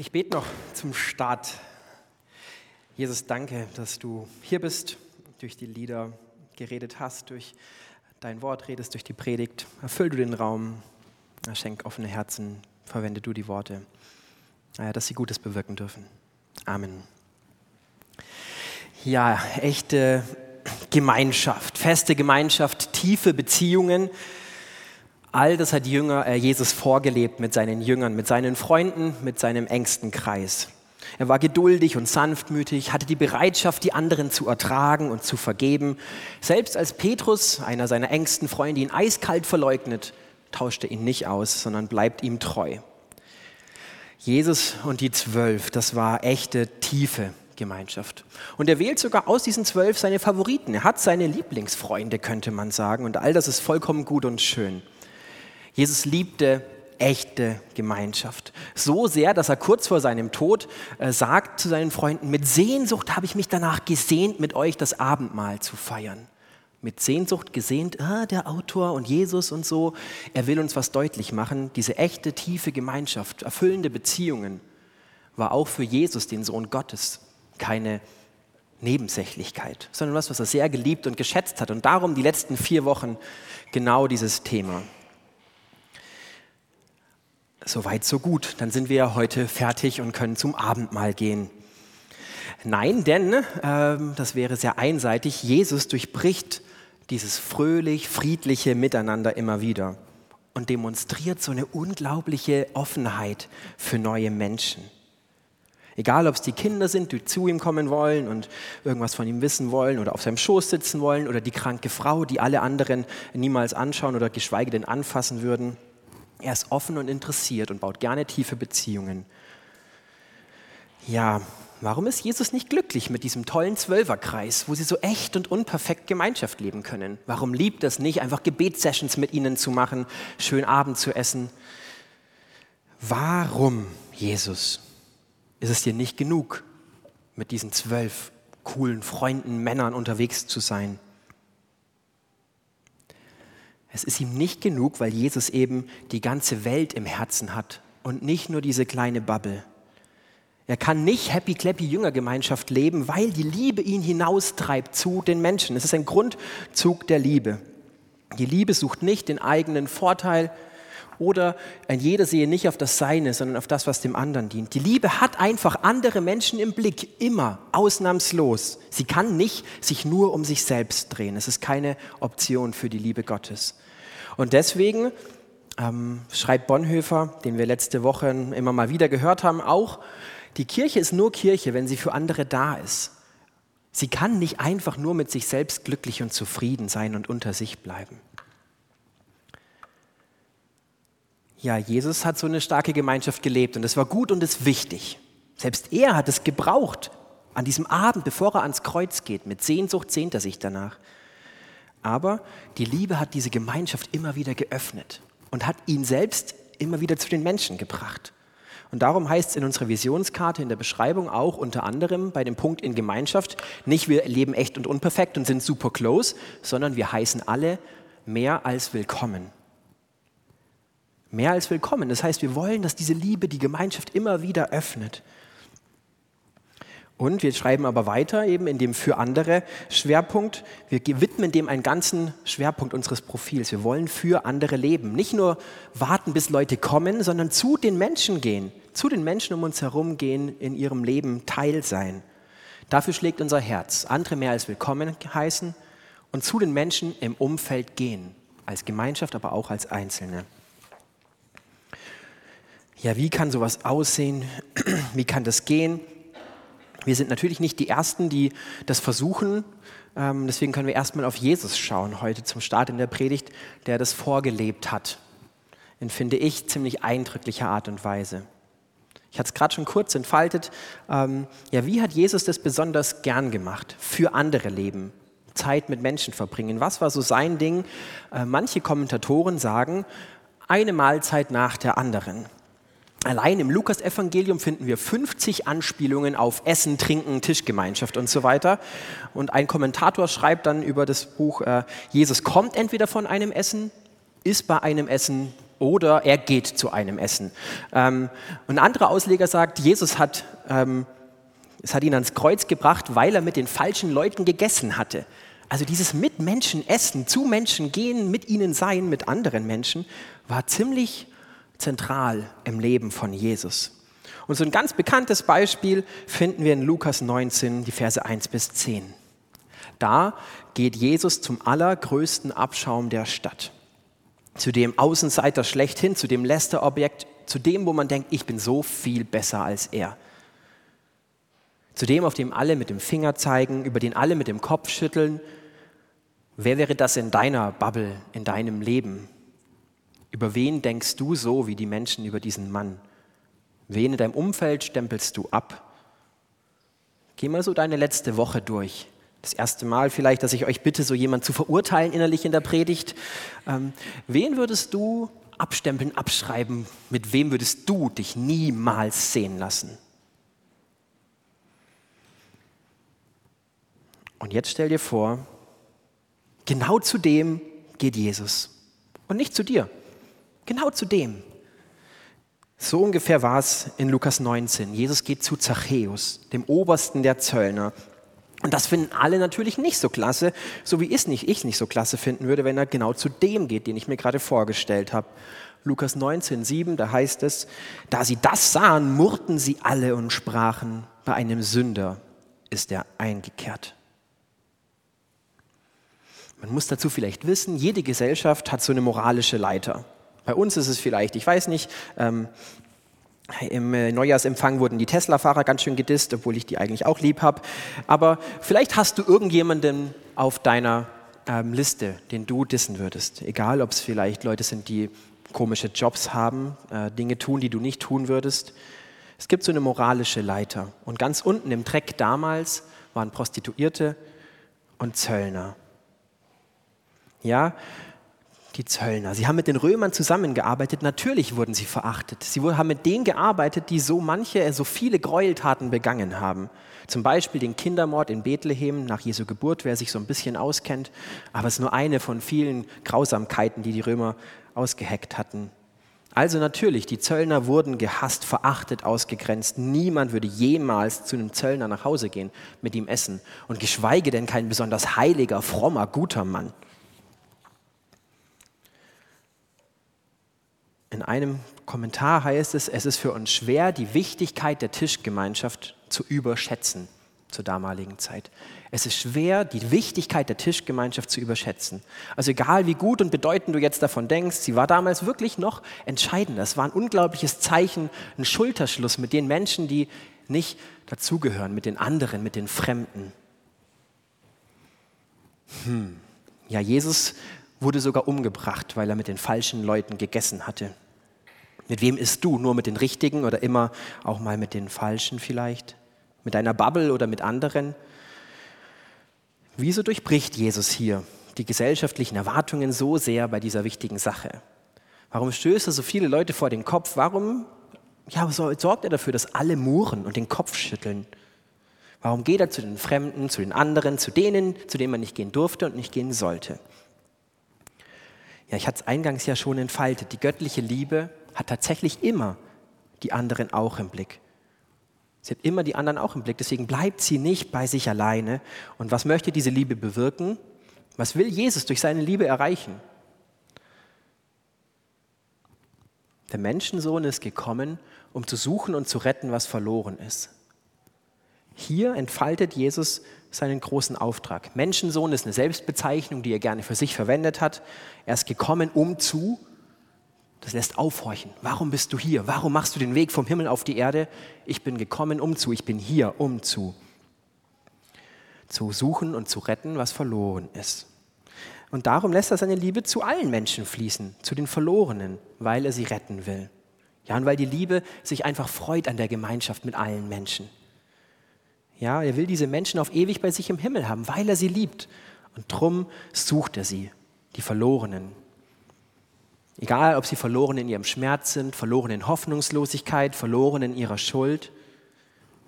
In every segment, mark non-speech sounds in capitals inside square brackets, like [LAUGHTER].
Ich bete noch zum Start. Jesus, danke, dass du hier bist, durch die Lieder geredet hast, durch dein Wort redest, durch die Predigt. Erfüll du den Raum, schenk offene Herzen, verwende du die Worte, dass sie Gutes bewirken dürfen. Amen. Ja, echte Gemeinschaft, feste Gemeinschaft, tiefe Beziehungen. All das hat Jünger, äh, Jesus vorgelebt mit seinen Jüngern, mit seinen Freunden, mit seinem engsten Kreis. Er war geduldig und sanftmütig, hatte die Bereitschaft, die anderen zu ertragen und zu vergeben. Selbst als Petrus, einer seiner engsten Freunde, ihn eiskalt verleugnet, tauschte ihn nicht aus, sondern bleibt ihm treu. Jesus und die Zwölf, das war echte, tiefe Gemeinschaft. Und er wählt sogar aus diesen zwölf seine Favoriten. Er hat seine Lieblingsfreunde, könnte man sagen. Und all das ist vollkommen gut und schön. Jesus liebte echte Gemeinschaft. So sehr, dass er kurz vor seinem Tod äh, sagt zu seinen Freunden, mit Sehnsucht habe ich mich danach gesehnt, mit euch das Abendmahl zu feiern. Mit Sehnsucht gesehnt, ah, der Autor und Jesus und so. Er will uns was deutlich machen. Diese echte, tiefe Gemeinschaft, erfüllende Beziehungen war auch für Jesus, den Sohn Gottes, keine Nebensächlichkeit, sondern was, was er sehr geliebt und geschätzt hat. Und darum die letzten vier Wochen genau dieses Thema. Soweit, so gut. Dann sind wir heute fertig und können zum Abendmahl gehen. Nein, denn, äh, das wäre sehr einseitig, Jesus durchbricht dieses fröhlich, friedliche Miteinander immer wieder und demonstriert so eine unglaubliche Offenheit für neue Menschen. Egal, ob es die Kinder sind, die zu ihm kommen wollen und irgendwas von ihm wissen wollen oder auf seinem Schoß sitzen wollen oder die kranke Frau, die alle anderen niemals anschauen oder geschweige denn anfassen würden. Er ist offen und interessiert und baut gerne tiefe Beziehungen. Ja, warum ist Jesus nicht glücklich mit diesem tollen Zwölferkreis, wo sie so echt und unperfekt Gemeinschaft leben können? Warum liebt es nicht, einfach Gebetssessions mit ihnen zu machen, schön Abend zu essen? Warum, Jesus, ist es dir nicht genug, mit diesen zwölf coolen Freunden, Männern unterwegs zu sein? Es ist ihm nicht genug, weil Jesus eben die ganze Welt im Herzen hat und nicht nur diese kleine Bubble. Er kann nicht happy clappy Jüngergemeinschaft leben, weil die Liebe ihn hinaustreibt zu den Menschen. Es ist ein Grundzug der Liebe. Die Liebe sucht nicht den eigenen Vorteil oder ein jeder sehe nicht auf das Seine, sondern auf das, was dem anderen dient. Die Liebe hat einfach andere Menschen im Blick, immer, ausnahmslos. Sie kann nicht sich nur um sich selbst drehen. Es ist keine Option für die Liebe Gottes. Und deswegen ähm, schreibt Bonhoeffer, den wir letzte Woche immer mal wieder gehört haben, auch, die Kirche ist nur Kirche, wenn sie für andere da ist. Sie kann nicht einfach nur mit sich selbst glücklich und zufrieden sein und unter sich bleiben. Ja, Jesus hat so eine starke Gemeinschaft gelebt und das war gut und ist wichtig. Selbst er hat es gebraucht an diesem Abend, bevor er ans Kreuz geht. Mit Sehnsucht sehnt er sich danach. Aber die Liebe hat diese Gemeinschaft immer wieder geöffnet und hat ihn selbst immer wieder zu den Menschen gebracht. Und darum heißt es in unserer Visionskarte in der Beschreibung auch unter anderem bei dem Punkt in Gemeinschaft, nicht wir leben echt und unperfekt und sind super close, sondern wir heißen alle mehr als willkommen. Mehr als willkommen. Das heißt, wir wollen, dass diese Liebe die Gemeinschaft immer wieder öffnet. Und wir schreiben aber weiter eben in dem für andere Schwerpunkt. Wir widmen dem einen ganzen Schwerpunkt unseres Profils. Wir wollen für andere leben. Nicht nur warten, bis Leute kommen, sondern zu den Menschen gehen. Zu den Menschen um uns herum gehen, in ihrem Leben Teil sein. Dafür schlägt unser Herz. Andere mehr als willkommen heißen und zu den Menschen im Umfeld gehen. Als Gemeinschaft, aber auch als Einzelne. Ja, wie kann sowas aussehen? [CLEARS THROAT] Wie kann das gehen? Wir sind natürlich nicht die Ersten, die das versuchen. Ähm, deswegen können wir erstmal auf Jesus schauen heute zum Start in der Predigt, der das vorgelebt hat. In, finde ich, ziemlich eindrücklicher Art und Weise. Ich hatte es gerade schon kurz entfaltet. Ähm, ja, wie hat Jesus das besonders gern gemacht? Für andere leben, Zeit mit Menschen verbringen. Was war so sein Ding? Äh, manche Kommentatoren sagen, eine Mahlzeit nach der anderen. Allein im Lukas-Evangelium finden wir 50 Anspielungen auf Essen, Trinken, Tischgemeinschaft und so weiter. Und ein Kommentator schreibt dann über das Buch, äh, Jesus kommt entweder von einem Essen, ist bei einem Essen, oder er geht zu einem Essen. Ähm, und ein anderer Ausleger sagt, Jesus hat, ähm, es hat ihn ans Kreuz gebracht, weil er mit den falschen Leuten gegessen hatte. Also dieses mit Menschen essen, zu Menschen gehen, mit ihnen sein, mit anderen Menschen, war ziemlich zentral im Leben von Jesus. Und so ein ganz bekanntes Beispiel finden wir in Lukas 19, die Verse 1 bis 10. Da geht Jesus zum allergrößten Abschaum der Stadt zu dem Außenseiter schlechthin, zu dem Lästerobjekt, zu dem, wo man denkt, ich bin so viel besser als er. Zu dem, auf dem alle mit dem Finger zeigen, über den alle mit dem Kopf schütteln. Wer wäre das in deiner Bubble, in deinem Leben? Über wen denkst du so wie die Menschen über diesen Mann? Wen in deinem Umfeld stempelst du ab? Geh mal so deine letzte Woche durch das erste Mal vielleicht, dass ich euch bitte, so jemand zu verurteilen innerlich in der Predigt. Ähm, wen würdest du abstempeln, abschreiben? Mit wem würdest du dich niemals sehen lassen? Und jetzt stell dir vor, genau zu dem geht Jesus. Und nicht zu dir. Genau zu dem. So ungefähr war es in Lukas 19. Jesus geht zu Zachäus, dem Obersten der Zöllner. Und das finden alle natürlich nicht so klasse, so wie es nicht, ich nicht so klasse finden würde, wenn er genau zu dem geht, den ich mir gerade vorgestellt habe. Lukas 19, 7, da heißt es, da sie das sahen, murrten sie alle und sprachen, bei einem Sünder ist er eingekehrt. Man muss dazu vielleicht wissen, jede Gesellschaft hat so eine moralische Leiter. Bei uns ist es vielleicht, ich weiß nicht, ähm, im äh, Neujahrsempfang wurden die Tesla-Fahrer ganz schön gedisst, obwohl ich die eigentlich auch lieb habe. Aber vielleicht hast du irgendjemanden auf deiner ähm, Liste, den du dissen würdest. Egal, ob es vielleicht Leute sind, die komische Jobs haben, äh, Dinge tun, die du nicht tun würdest. Es gibt so eine moralische Leiter. Und ganz unten im Dreck damals waren Prostituierte und Zöllner. Ja, die Zöllner. Sie haben mit den Römern zusammengearbeitet. Natürlich wurden sie verachtet. Sie haben mit denen gearbeitet, die so manche, so viele Gräueltaten begangen haben. Zum Beispiel den Kindermord in Bethlehem nach Jesu Geburt, wer sich so ein bisschen auskennt. Aber es ist nur eine von vielen Grausamkeiten, die die Römer ausgeheckt hatten. Also natürlich, die Zöllner wurden gehasst, verachtet, ausgegrenzt. Niemand würde jemals zu einem Zöllner nach Hause gehen, mit ihm essen. Und geschweige denn kein besonders heiliger, frommer, guter Mann. In einem Kommentar heißt es, es ist für uns schwer, die Wichtigkeit der Tischgemeinschaft zu überschätzen zur damaligen Zeit. Es ist schwer, die Wichtigkeit der Tischgemeinschaft zu überschätzen. Also egal wie gut und bedeutend du jetzt davon denkst, sie war damals wirklich noch entscheidend. Das war ein unglaubliches Zeichen, ein Schulterschluss mit den Menschen, die nicht dazugehören, mit den anderen, mit den Fremden. Hm. Ja, Jesus wurde sogar umgebracht, weil er mit den falschen Leuten gegessen hatte. Mit wem isst du? Nur mit den Richtigen oder immer auch mal mit den Falschen vielleicht? Mit deiner Bubble oder mit anderen? Wieso durchbricht Jesus hier die gesellschaftlichen Erwartungen so sehr bei dieser wichtigen Sache? Warum stößt er so viele Leute vor den Kopf? Warum ja, sorgt er dafür, dass alle murren und den Kopf schütteln? Warum geht er zu den Fremden, zu den anderen, zu denen, zu denen man nicht gehen durfte und nicht gehen sollte? Ja, ich hatte es eingangs ja schon entfaltet. Die göttliche Liebe hat tatsächlich immer die anderen auch im Blick. Sie hat immer die anderen auch im Blick. Deswegen bleibt sie nicht bei sich alleine. Und was möchte diese Liebe bewirken? Was will Jesus durch seine Liebe erreichen? Der Menschensohn ist gekommen, um zu suchen und zu retten, was verloren ist. Hier entfaltet Jesus seinen großen Auftrag. Menschensohn ist eine Selbstbezeichnung, die er gerne für sich verwendet hat. Er ist gekommen, um zu. Das lässt aufhorchen. Warum bist du hier? Warum machst du den Weg vom Himmel auf die Erde? Ich bin gekommen, um zu. Ich bin hier, um zu. Zu suchen und zu retten, was verloren ist. Und darum lässt er seine Liebe zu allen Menschen fließen, zu den Verlorenen, weil er sie retten will. Ja, und weil die Liebe sich einfach freut an der Gemeinschaft mit allen Menschen. Ja, er will diese Menschen auf ewig bei sich im Himmel haben, weil er sie liebt. Und drum sucht er sie, die Verlorenen. Egal, ob sie verloren in ihrem Schmerz sind, verloren in Hoffnungslosigkeit, verloren in ihrer Schuld.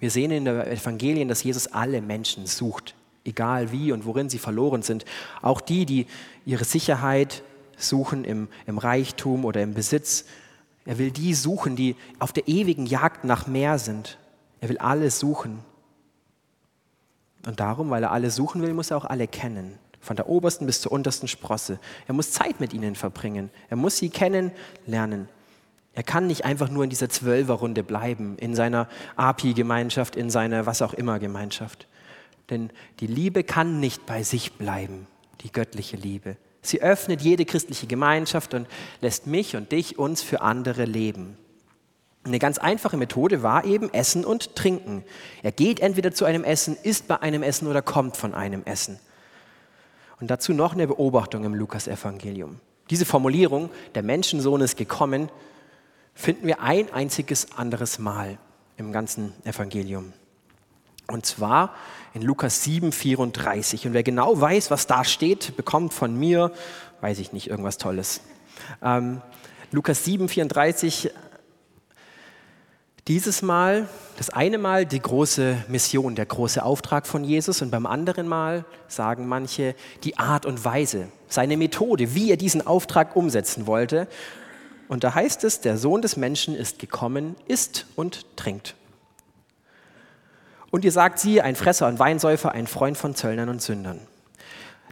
Wir sehen in den Evangelien, dass Jesus alle Menschen sucht, egal wie und worin sie verloren sind. Auch die, die ihre Sicherheit suchen im, im Reichtum oder im Besitz. Er will die suchen, die auf der ewigen Jagd nach mehr sind. Er will alle suchen. Und darum, weil er alle suchen will, muss er auch alle kennen. Von der obersten bis zur untersten Sprosse. Er muss Zeit mit ihnen verbringen. Er muss sie kennenlernen. Er kann nicht einfach nur in dieser Zwölferrunde bleiben, in seiner API-Gemeinschaft, in seiner was auch immer Gemeinschaft. Denn die Liebe kann nicht bei sich bleiben, die göttliche Liebe. Sie öffnet jede christliche Gemeinschaft und lässt mich und dich uns für andere leben. Eine ganz einfache Methode war eben Essen und Trinken. Er geht entweder zu einem Essen, isst bei einem Essen oder kommt von einem Essen. Und dazu noch eine Beobachtung im Lukasevangelium. Diese Formulierung, der Menschensohn ist gekommen, finden wir ein einziges anderes Mal im ganzen Evangelium. Und zwar in Lukas 7, 34. Und wer genau weiß, was da steht, bekommt von mir, weiß ich nicht, irgendwas Tolles. Ähm, Lukas 7, 34. Dieses Mal, das eine Mal die große Mission, der große Auftrag von Jesus und beim anderen Mal sagen manche die Art und Weise, seine Methode, wie er diesen Auftrag umsetzen wollte. Und da heißt es, der Sohn des Menschen ist gekommen, isst und trinkt. Und ihr sagt sie, ein Fresser und Weinsäufer, ein Freund von Zöllnern und Sündern.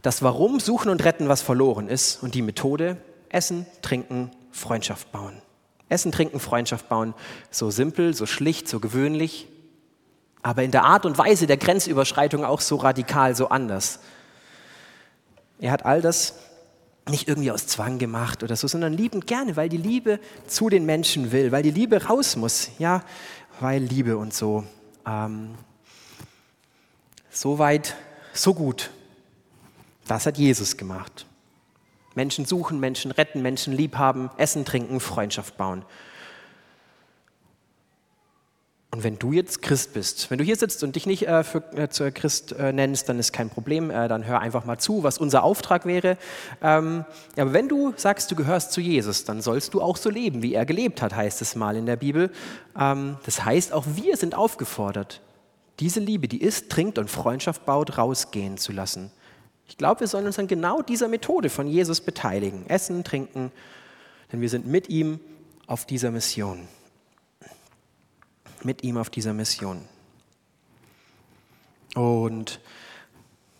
Das Warum, Suchen und Retten, was verloren ist. Und die Methode, Essen, Trinken, Freundschaft bauen. Essen, Trinken, Freundschaft bauen. So simpel, so schlicht, so gewöhnlich. Aber in der Art und Weise der Grenzüberschreitung auch so radikal, so anders. Er hat all das nicht irgendwie aus Zwang gemacht oder so, sondern liebend gerne, weil die Liebe zu den Menschen will, weil die Liebe raus muss, ja, weil Liebe und so. Ähm, so weit, so gut. Das hat Jesus gemacht. Menschen suchen, Menschen retten, Menschen liebhaben, essen, trinken, Freundschaft bauen. Und wenn du jetzt Christ bist, wenn du hier sitzt und dich nicht äh, für äh, Christ äh, nennst, dann ist kein Problem, äh, dann hör einfach mal zu, was unser Auftrag wäre. Ähm, aber wenn du sagst, du gehörst zu Jesus, dann sollst du auch so leben, wie er gelebt hat, heißt es mal in der Bibel. Ähm, das heißt, auch wir sind aufgefordert, diese Liebe, die isst, trinkt und Freundschaft baut, rausgehen zu lassen. Ich glaube, wir sollen uns an genau dieser Methode von Jesus beteiligen. Essen, trinken, denn wir sind mit ihm auf dieser Mission mit ihm auf dieser Mission. Und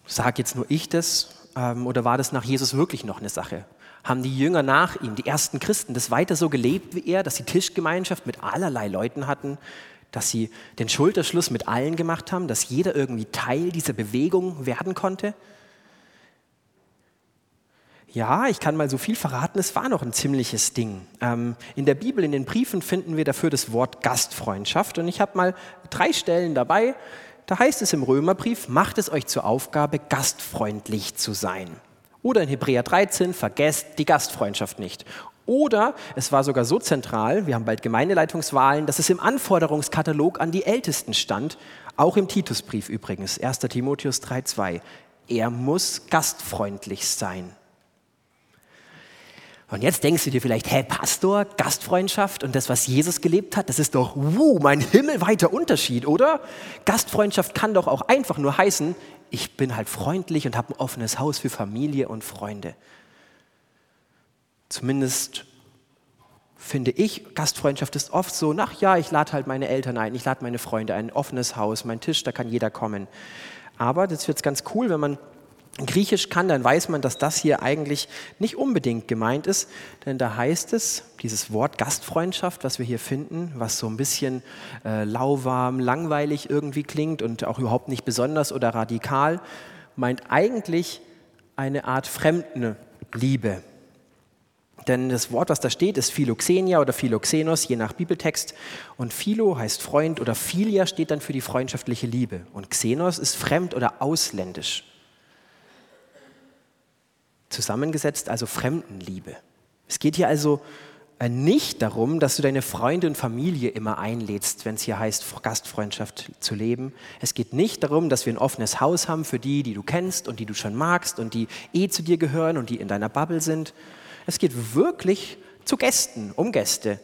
sage jetzt nur ich das ähm, oder war das nach Jesus wirklich noch eine Sache? Haben die Jünger nach ihm, die ersten Christen, das weiter so gelebt wie er, dass sie Tischgemeinschaft mit allerlei Leuten hatten, dass sie den Schulterschluss mit allen gemacht haben, dass jeder irgendwie Teil dieser Bewegung werden konnte? Ja, ich kann mal so viel verraten, es war noch ein ziemliches Ding. Ähm, in der Bibel, in den Briefen finden wir dafür das Wort Gastfreundschaft und ich habe mal drei Stellen dabei. Da heißt es im Römerbrief, macht es euch zur Aufgabe, gastfreundlich zu sein. Oder in Hebräer 13, vergesst die Gastfreundschaft nicht. Oder es war sogar so zentral, wir haben bald Gemeindeleitungswahlen, dass es im Anforderungskatalog an die Ältesten stand, auch im Titusbrief übrigens, 1 Timotheus 3,2. Er muss gastfreundlich sein. Und jetzt denkst du dir vielleicht, hä, Pastor, Gastfreundschaft und das, was Jesus gelebt hat, das ist doch, wuh, mein himmelweiter Unterschied, oder? Gastfreundschaft kann doch auch einfach nur heißen, ich bin halt freundlich und habe ein offenes Haus für Familie und Freunde. Zumindest finde ich, Gastfreundschaft ist oft so, nach ja, ich lade halt meine Eltern ein, ich lade meine Freunde ein, ein offenes Haus, mein Tisch, da kann jeder kommen. Aber das wird ganz cool, wenn man Griechisch kann, dann weiß man, dass das hier eigentlich nicht unbedingt gemeint ist, denn da heißt es, dieses Wort Gastfreundschaft, was wir hier finden, was so ein bisschen äh, lauwarm, langweilig irgendwie klingt und auch überhaupt nicht besonders oder radikal, meint eigentlich eine Art Fremdenliebe. Denn das Wort, was da steht, ist Philoxenia oder Philoxenos, je nach Bibeltext. Und Philo heißt Freund oder Philia steht dann für die freundschaftliche Liebe. Und Xenos ist fremd oder ausländisch zusammengesetzt, also Fremdenliebe. Es geht hier also äh, nicht darum, dass du deine Freunde und Familie immer einlädst, wenn es hier heißt, Gastfreundschaft zu leben. Es geht nicht darum, dass wir ein offenes Haus haben für die, die du kennst und die du schon magst und die eh zu dir gehören und die in deiner Bubble sind. Es geht wirklich zu Gästen, um Gäste.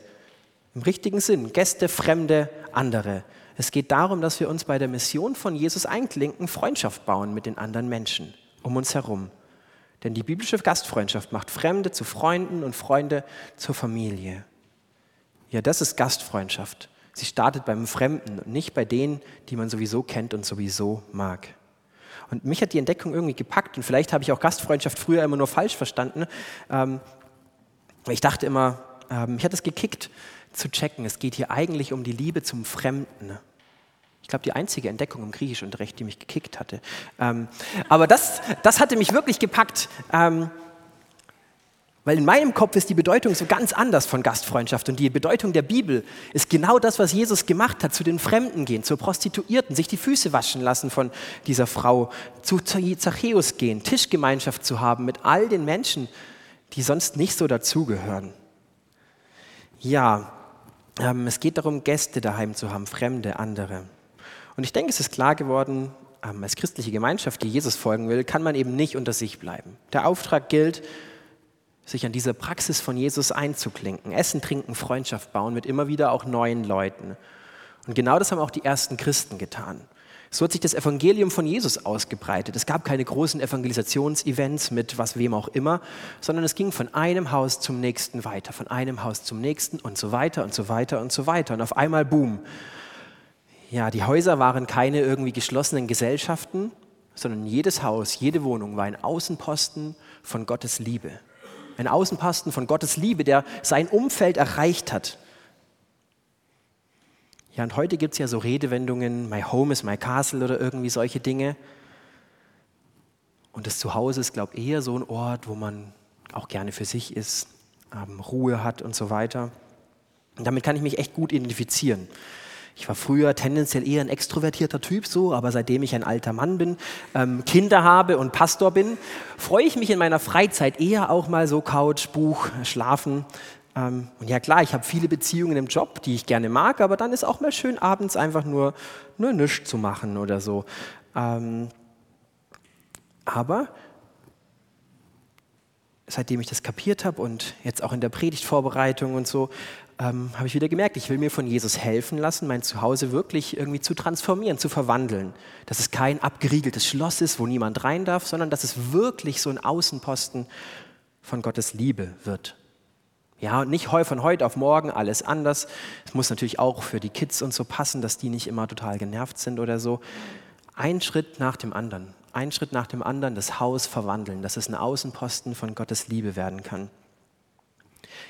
Im richtigen Sinn. Gäste, Fremde, andere. Es geht darum, dass wir uns bei der Mission von Jesus einklinken, Freundschaft bauen mit den anderen Menschen um uns herum. Denn die biblische Gastfreundschaft macht Fremde zu Freunden und Freunde zur Familie. Ja, das ist Gastfreundschaft. Sie startet beim Fremden und nicht bei denen, die man sowieso kennt und sowieso mag. Und mich hat die Entdeckung irgendwie gepackt und vielleicht habe ich auch Gastfreundschaft früher immer nur falsch verstanden. Ähm, ich dachte immer, ähm, mich hat es gekickt zu checken, es geht hier eigentlich um die Liebe zum Fremden. Ich glaube, die einzige Entdeckung im Griechischunterricht, die mich gekickt hatte. Ähm, aber das, das hatte mich wirklich gepackt. Ähm, weil in meinem Kopf ist die Bedeutung so ganz anders von Gastfreundschaft. Und die Bedeutung der Bibel ist genau das, was Jesus gemacht hat, zu den Fremden gehen, zur Prostituierten, sich die Füße waschen lassen von dieser Frau, zu Zachäus gehen, Tischgemeinschaft zu haben mit all den Menschen, die sonst nicht so dazugehören. Ja, ähm, es geht darum, Gäste daheim zu haben, Fremde, andere. Und ich denke, es ist klar geworden, ähm, als christliche Gemeinschaft, die Jesus folgen will, kann man eben nicht unter sich bleiben. Der Auftrag gilt, sich an diese Praxis von Jesus einzuklinken. Essen, trinken, Freundschaft bauen mit immer wieder auch neuen Leuten. Und genau das haben auch die ersten Christen getan. So hat sich das Evangelium von Jesus ausgebreitet. Es gab keine großen Evangelisationsevents mit was wem auch immer, sondern es ging von einem Haus zum nächsten weiter, von einem Haus zum nächsten und so weiter und so weiter und so weiter. Und auf einmal, boom. Ja, die Häuser waren keine irgendwie geschlossenen Gesellschaften, sondern jedes Haus, jede Wohnung war ein Außenposten von Gottes Liebe ein Außenposten von Gottes Liebe, der sein Umfeld erreicht hat. Ja, und heute gibt es ja so Redewendungen, my home is my castle oder irgendwie solche Dinge. Und das Zuhause ist, glaube ich, eher so ein Ort, wo man auch gerne für sich ist, ähm, Ruhe hat und so weiter. Und damit kann ich mich echt gut identifizieren. Ich war früher tendenziell eher ein extrovertierter Typ so, aber seitdem ich ein alter Mann bin, ähm, Kinder habe und Pastor bin, freue ich mich in meiner Freizeit eher auch mal so Couch, Buch, Schlafen. Ähm, und ja klar, ich habe viele Beziehungen im Job, die ich gerne mag, aber dann ist auch mal schön abends einfach nur, nur nichts zu machen oder so. Ähm, aber seitdem ich das kapiert habe und jetzt auch in der Predigtvorbereitung und so, ähm, habe ich wieder gemerkt, ich will mir von Jesus helfen lassen, mein Zuhause wirklich irgendwie zu transformieren, zu verwandeln. Dass es kein abgeriegeltes Schloss ist, wo niemand rein darf, sondern dass es wirklich so ein Außenposten von Gottes Liebe wird. Ja, und nicht von heute auf morgen alles anders. Es muss natürlich auch für die Kids und so passen, dass die nicht immer total genervt sind oder so. Ein Schritt nach dem anderen, ein Schritt nach dem anderen das Haus verwandeln, dass es ein Außenposten von Gottes Liebe werden kann.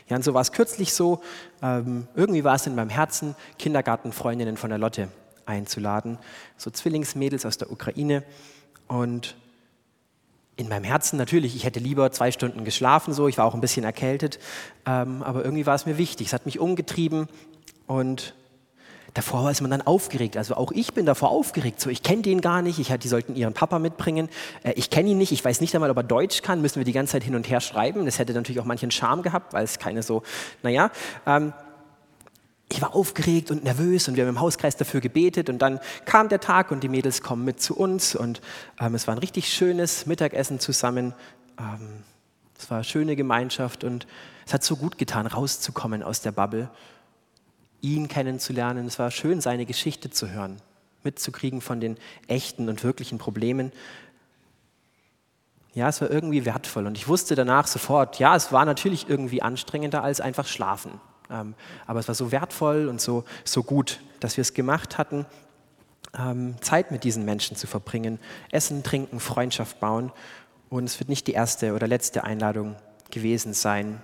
Ja, und so war es kürzlich so, ähm, irgendwie war es in meinem Herzen, Kindergartenfreundinnen von der Lotte einzuladen, so Zwillingsmädels aus der Ukraine. Und in meinem Herzen natürlich, ich hätte lieber zwei Stunden geschlafen, so, ich war auch ein bisschen erkältet, ähm, aber irgendwie war es mir wichtig, es hat mich umgetrieben. Und davor ist man dann aufgeregt. Also auch ich bin davor aufgeregt. So, ich kenne den gar nicht. Ich, die sollten ihren Papa mitbringen. Äh, ich kenne ihn nicht. Ich weiß nicht einmal, ob er Deutsch kann. Müssen wir die ganze Zeit hin und her schreiben. Das hätte natürlich auch manchen Charme gehabt, weil es keine so, naja. Ähm, ich war aufgeregt und nervös und wir haben im Hauskreis dafür gebetet und dann kam der Tag und die Mädels kommen mit zu uns und ähm, es war ein richtig schönes Mittagessen zusammen. Ähm, es war eine schöne Gemeinschaft und es hat so gut getan, rauszukommen aus der Bubble ihn kennenzulernen. Es war schön, seine Geschichte zu hören, mitzukriegen von den echten und wirklichen Problemen. Ja, es war irgendwie wertvoll und ich wusste danach sofort, ja, es war natürlich irgendwie anstrengender als einfach schlafen. Ähm, aber es war so wertvoll und so, so gut, dass wir es gemacht hatten, ähm, Zeit mit diesen Menschen zu verbringen, Essen, Trinken, Freundschaft bauen. Und es wird nicht die erste oder letzte Einladung gewesen sein.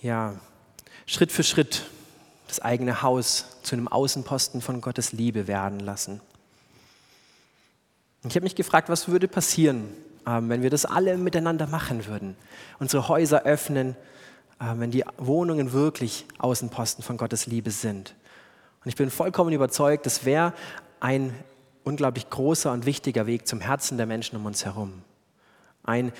Ja, Schritt für Schritt das eigene Haus zu einem Außenposten von Gottes Liebe werden lassen. Ich habe mich gefragt, was würde passieren, ähm, wenn wir das alle miteinander machen würden, unsere Häuser öffnen, ähm, wenn die Wohnungen wirklich Außenposten von Gottes Liebe sind. Und ich bin vollkommen überzeugt, das wäre ein unglaublich großer und wichtiger Weg zum Herzen der Menschen um uns herum eine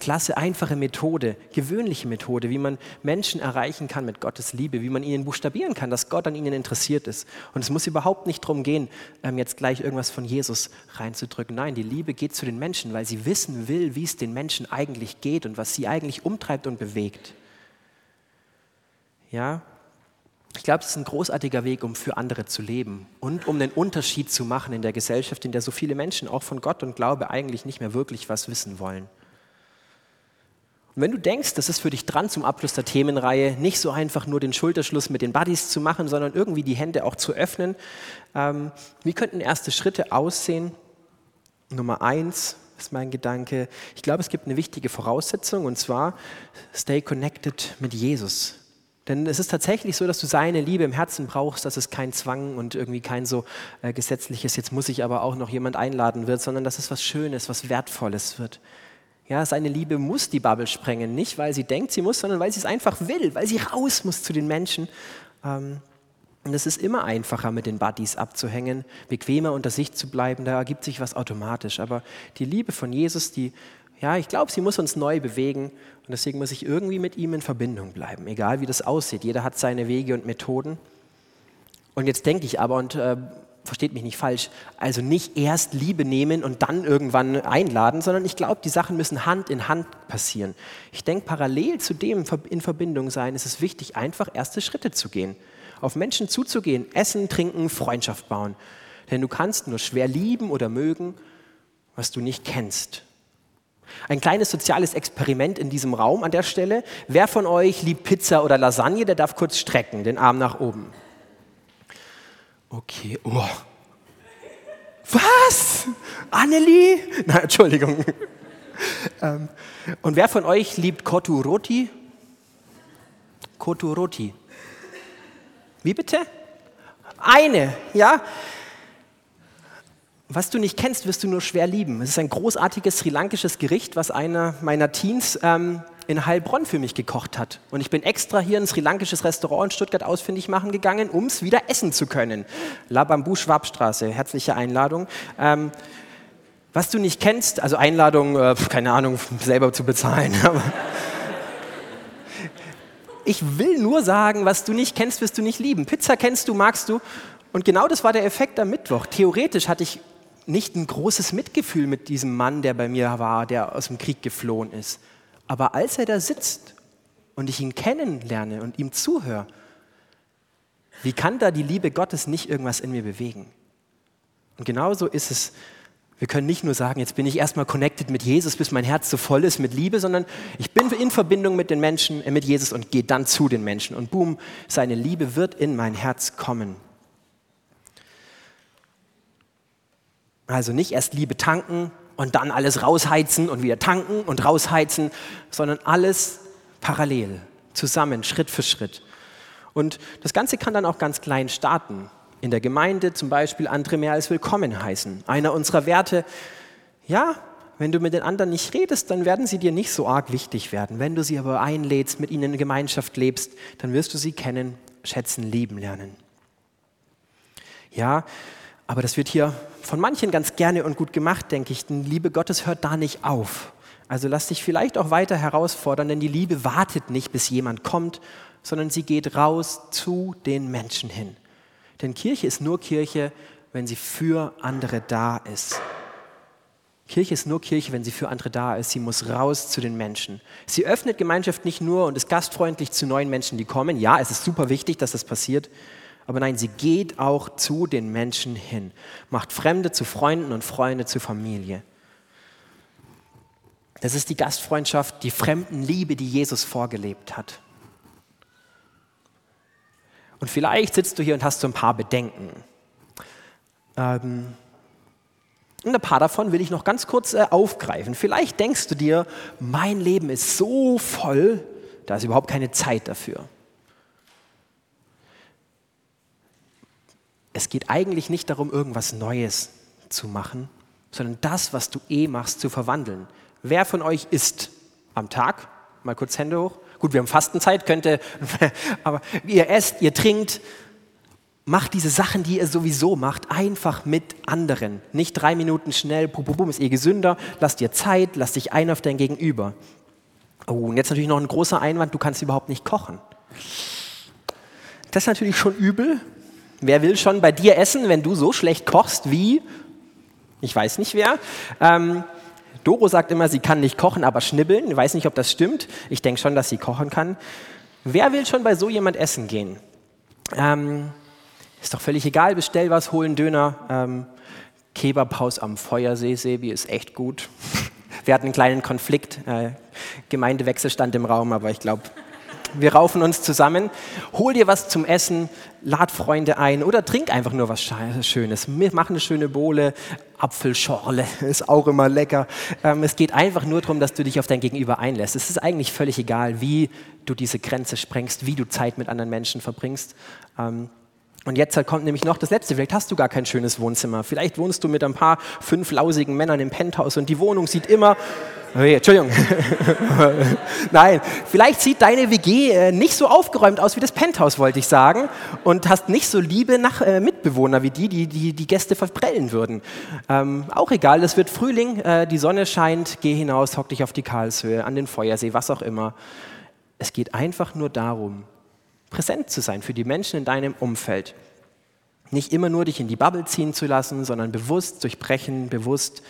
klasse, einfache Methode, gewöhnliche Methode, wie man Menschen erreichen kann mit Gottes Liebe, wie man ihnen buchstabieren kann, dass Gott an ihnen interessiert ist. Und es muss überhaupt nicht darum gehen, ähm, jetzt gleich irgendwas von Jesus reinzudrücken. Nein, die Liebe geht zu den Menschen, weil sie wissen will, wie es den Menschen eigentlich geht und was sie eigentlich umtreibt und bewegt. Ja, Ich glaube, es ist ein großartiger Weg, um für andere zu leben und um den Unterschied zu machen in der Gesellschaft, in der so viele Menschen auch von Gott und Glaube eigentlich nicht mehr wirklich was wissen wollen. Und wenn du denkst, das ist für dich dran zum Abschluss der Themenreihe, nicht so einfach nur den Schulterschluss mit den Buddies zu machen, sondern irgendwie die Hände auch zu öffnen, ähm, wie könnten erste Schritte aussehen? Nummer eins ist mein Gedanke. Ich glaube, es gibt eine wichtige Voraussetzung und zwar stay connected mit Jesus. Denn es ist tatsächlich so, dass du seine Liebe im Herzen brauchst, dass es kein Zwang und irgendwie kein so äh, gesetzliches, jetzt muss ich aber auch noch jemand einladen wird, sondern dass es was Schönes, was Wertvolles wird. Ja, seine Liebe muss die Bubble sprengen, nicht weil sie denkt, sie muss, sondern weil sie es einfach will, weil sie raus muss zu den Menschen. Ähm, und es ist immer einfacher, mit den Buddies abzuhängen, bequemer unter sich zu bleiben, da ergibt sich was automatisch. Aber die Liebe von Jesus, die ja, ich glaube, sie muss uns neu bewegen und deswegen muss ich irgendwie mit ihm in Verbindung bleiben, egal wie das aussieht. Jeder hat seine Wege und Methoden. Und jetzt denke ich aber, und äh, versteht mich nicht falsch, also nicht erst Liebe nehmen und dann irgendwann einladen, sondern ich glaube, die Sachen müssen Hand in Hand passieren. Ich denke, parallel zu dem in Verbindung sein, ist es wichtig, einfach erste Schritte zu gehen. Auf Menschen zuzugehen, essen, trinken, Freundschaft bauen. Denn du kannst nur schwer lieben oder mögen, was du nicht kennst. Ein kleines soziales Experiment in diesem Raum an der Stelle. Wer von euch liebt Pizza oder Lasagne, der darf kurz strecken, den Arm nach oben. Okay, oh. Was? Annelie? Nein, Entschuldigung. [LAUGHS] Ähm, und wer von euch liebt Koturoti? Koturoti. Wie bitte? Eine, ja? Was du nicht kennst, wirst du nur schwer lieben. Es ist ein großartiges sri-lankisches Gericht, was einer meiner Teens ähm, in Heilbronn für mich gekocht hat. Und ich bin extra hier in ein sri-lankisches Restaurant in Stuttgart ausfindig machen gegangen, um es wieder essen zu können. La Bambou Schwabstraße, herzliche Einladung. Ähm, was du nicht kennst, also Einladung, äh, keine Ahnung, selber zu bezahlen. [LAUGHS] ich will nur sagen, was du nicht kennst, wirst du nicht lieben. Pizza kennst du, magst du. Und genau das war der Effekt am Mittwoch. Theoretisch hatte ich nicht ein großes Mitgefühl mit diesem Mann, der bei mir war, der aus dem Krieg geflohen ist. Aber als er da sitzt und ich ihn kennenlerne und ihm zuhöre, wie kann da die Liebe Gottes nicht irgendwas in mir bewegen? Und genauso ist es, wir können nicht nur sagen, jetzt bin ich erstmal connected mit Jesus, bis mein Herz so voll ist mit Liebe, sondern ich bin in Verbindung mit den Menschen, äh, mit Jesus und gehe dann zu den Menschen. Und boom, seine Liebe wird in mein Herz kommen. Also nicht erst Liebe tanken und dann alles rausheizen und wieder tanken und rausheizen, sondern alles parallel, zusammen, Schritt für Schritt. Und das Ganze kann dann auch ganz klein starten. In der Gemeinde zum Beispiel andere mehr als willkommen heißen. Einer unserer Werte, ja, wenn du mit den anderen nicht redest, dann werden sie dir nicht so arg wichtig werden. Wenn du sie aber einlädst, mit ihnen in Gemeinschaft lebst, dann wirst du sie kennen, schätzen, lieben lernen. Ja, aber das wird hier von manchen ganz gerne und gut gemacht, denke ich. Denn Liebe Gottes hört da nicht auf. Also lass dich vielleicht auch weiter herausfordern, denn die Liebe wartet nicht, bis jemand kommt, sondern sie geht raus zu den Menschen hin. Denn Kirche ist nur Kirche, wenn sie für andere da ist. Kirche ist nur Kirche, wenn sie für andere da ist. Sie muss raus zu den Menschen. Sie öffnet Gemeinschaft nicht nur und ist gastfreundlich zu neuen Menschen, die kommen. Ja, es ist super wichtig, dass das passiert. Aber nein, sie geht auch zu den Menschen hin, macht Fremde zu Freunden und Freunde zu Familie. Das ist die Gastfreundschaft, die Fremdenliebe, die Jesus vorgelebt hat. Und vielleicht sitzt du hier und hast so ein paar Bedenken. Ähm, und ein paar davon will ich noch ganz kurz äh, aufgreifen. Vielleicht denkst du dir, mein Leben ist so voll, da ist überhaupt keine Zeit dafür. Es geht eigentlich nicht darum, irgendwas Neues zu machen, sondern das, was du eh machst, zu verwandeln. Wer von euch isst am Tag? Mal kurz Hände hoch. Gut, wir haben Fastenzeit, könnte, [LAUGHS] aber ihr esst, ihr trinkt, macht diese Sachen, die ihr sowieso macht, einfach mit anderen. Nicht drei Minuten schnell, bum, bum, bum, ist eh gesünder. Lass dir Zeit, lass dich ein auf dein Gegenüber. Oh, und jetzt natürlich noch ein großer Einwand, du kannst überhaupt nicht kochen. Das ist natürlich schon übel, Wer will schon bei dir essen, wenn du so schlecht kochst wie, ich weiß nicht wer. Ähm, Doro sagt immer, sie kann nicht kochen, aber schnibbeln. Ich weiß nicht, ob das stimmt. Ich denke schon, dass sie kochen kann. Wer will schon bei so jemand essen gehen? Ähm, ist doch völlig egal, bestell was, hol einen Döner. Ähm, Kebabhaus am Feuersee, Sebi, ist echt gut. [LAUGHS] Wir hatten einen kleinen Konflikt, äh, Gemeindewechselstand im Raum, aber ich glaube, wir raufen uns zusammen. Hol dir was zum Essen, lad Freunde ein oder trink einfach nur was Schönes. Mach eine schöne Bohle, Apfelschorle [LAUGHS] ist auch immer lecker. Ähm, es geht einfach nur darum, dass du dich auf dein Gegenüber einlässt. Es ist eigentlich völlig egal, wie du diese Grenze sprengst, wie du Zeit mit anderen Menschen verbringst. Ähm, und jetzt kommt nämlich noch das Letzte. Vielleicht hast du gar kein schönes Wohnzimmer. Vielleicht wohnst du mit ein paar fünf lausigen Männern im Penthouse und die Wohnung sieht immer. Entschuldigung. [LAUGHS] Nein, vielleicht sieht deine WG äh, nicht so aufgeräumt aus wie das Penthouse, wollte ich sagen. Und hast nicht so liebe Nach äh, Mitbewohner wie die, die, die die Gäste verprellen würden. Ähm, auch egal, es wird Frühling, äh, die Sonne scheint, geh hinaus, hock dich auf die Karlshöhe, an den Feuersee, was auch immer. Es geht einfach nur darum, präsent zu sein für die Menschen in deinem Umfeld. Nicht immer nur dich in die Bubble ziehen zu lassen, sondern bewusst durchbrechen, bewusst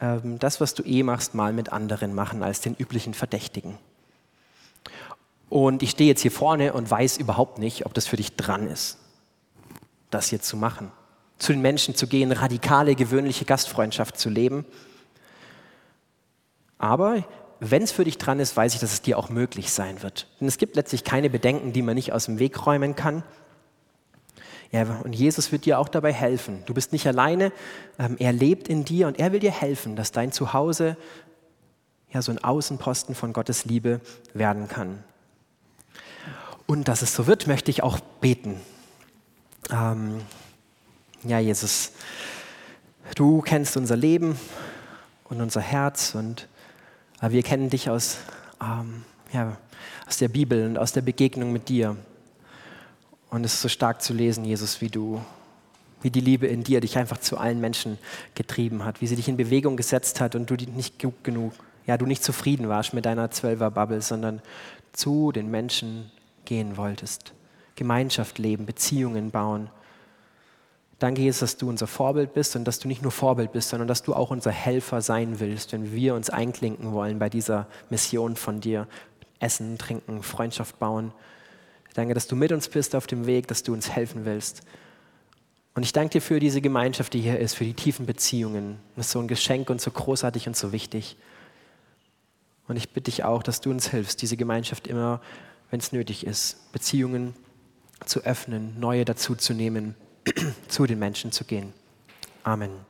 ähm, das, was du eh machst, mal mit anderen machen als den üblichen Verdächtigen. Und ich stehe jetzt hier vorne und weiß überhaupt nicht, ob das für dich dran ist, das hier zu machen. Zu den Menschen zu gehen, radikale, gewöhnliche Gastfreundschaft zu leben. Aber wenn es für dich dran ist, weiß ich, dass es dir auch möglich sein wird. Denn es gibt letztlich keine Bedenken, die man nicht aus dem Weg räumen kann. Ja, und Jesus wird dir auch dabei helfen. Du bist nicht alleine, ähm, er lebt in dir und er will dir helfen, dass dein Zuhause ja so ein Außenposten von Gottes Liebe werden kann. Und dass es so wird, möchte ich auch beten. Ähm, ja, Jesus, du kennst unser Leben und unser Herz und aber wir kennen dich aus, ähm, ja, aus der Bibel und aus der Begegnung mit dir. Und es ist so stark zu lesen, Jesus, wie du, wie die Liebe in dir dich einfach zu allen Menschen getrieben hat, wie sie dich in Bewegung gesetzt hat und du nicht genug, ja, du nicht zufrieden warst mit deiner Zwölfer-Bubble, sondern zu den Menschen gehen wolltest. Gemeinschaft leben, Beziehungen bauen. Danke, Jesus, dass du unser Vorbild bist und dass du nicht nur Vorbild bist, sondern dass du auch unser Helfer sein willst, wenn wir uns einklinken wollen bei dieser Mission von dir. Essen, trinken, Freundschaft bauen. Danke, dass du mit uns bist auf dem Weg, dass du uns helfen willst. Und ich danke dir für diese Gemeinschaft, die hier ist, für die tiefen Beziehungen. Das ist so ein Geschenk und so großartig und so wichtig. Und ich bitte dich auch, dass du uns hilfst, diese Gemeinschaft immer, wenn es nötig ist, Beziehungen zu öffnen, neue dazuzunehmen [CLEARS THROAT] zu den Menschen zu gehen. Amen.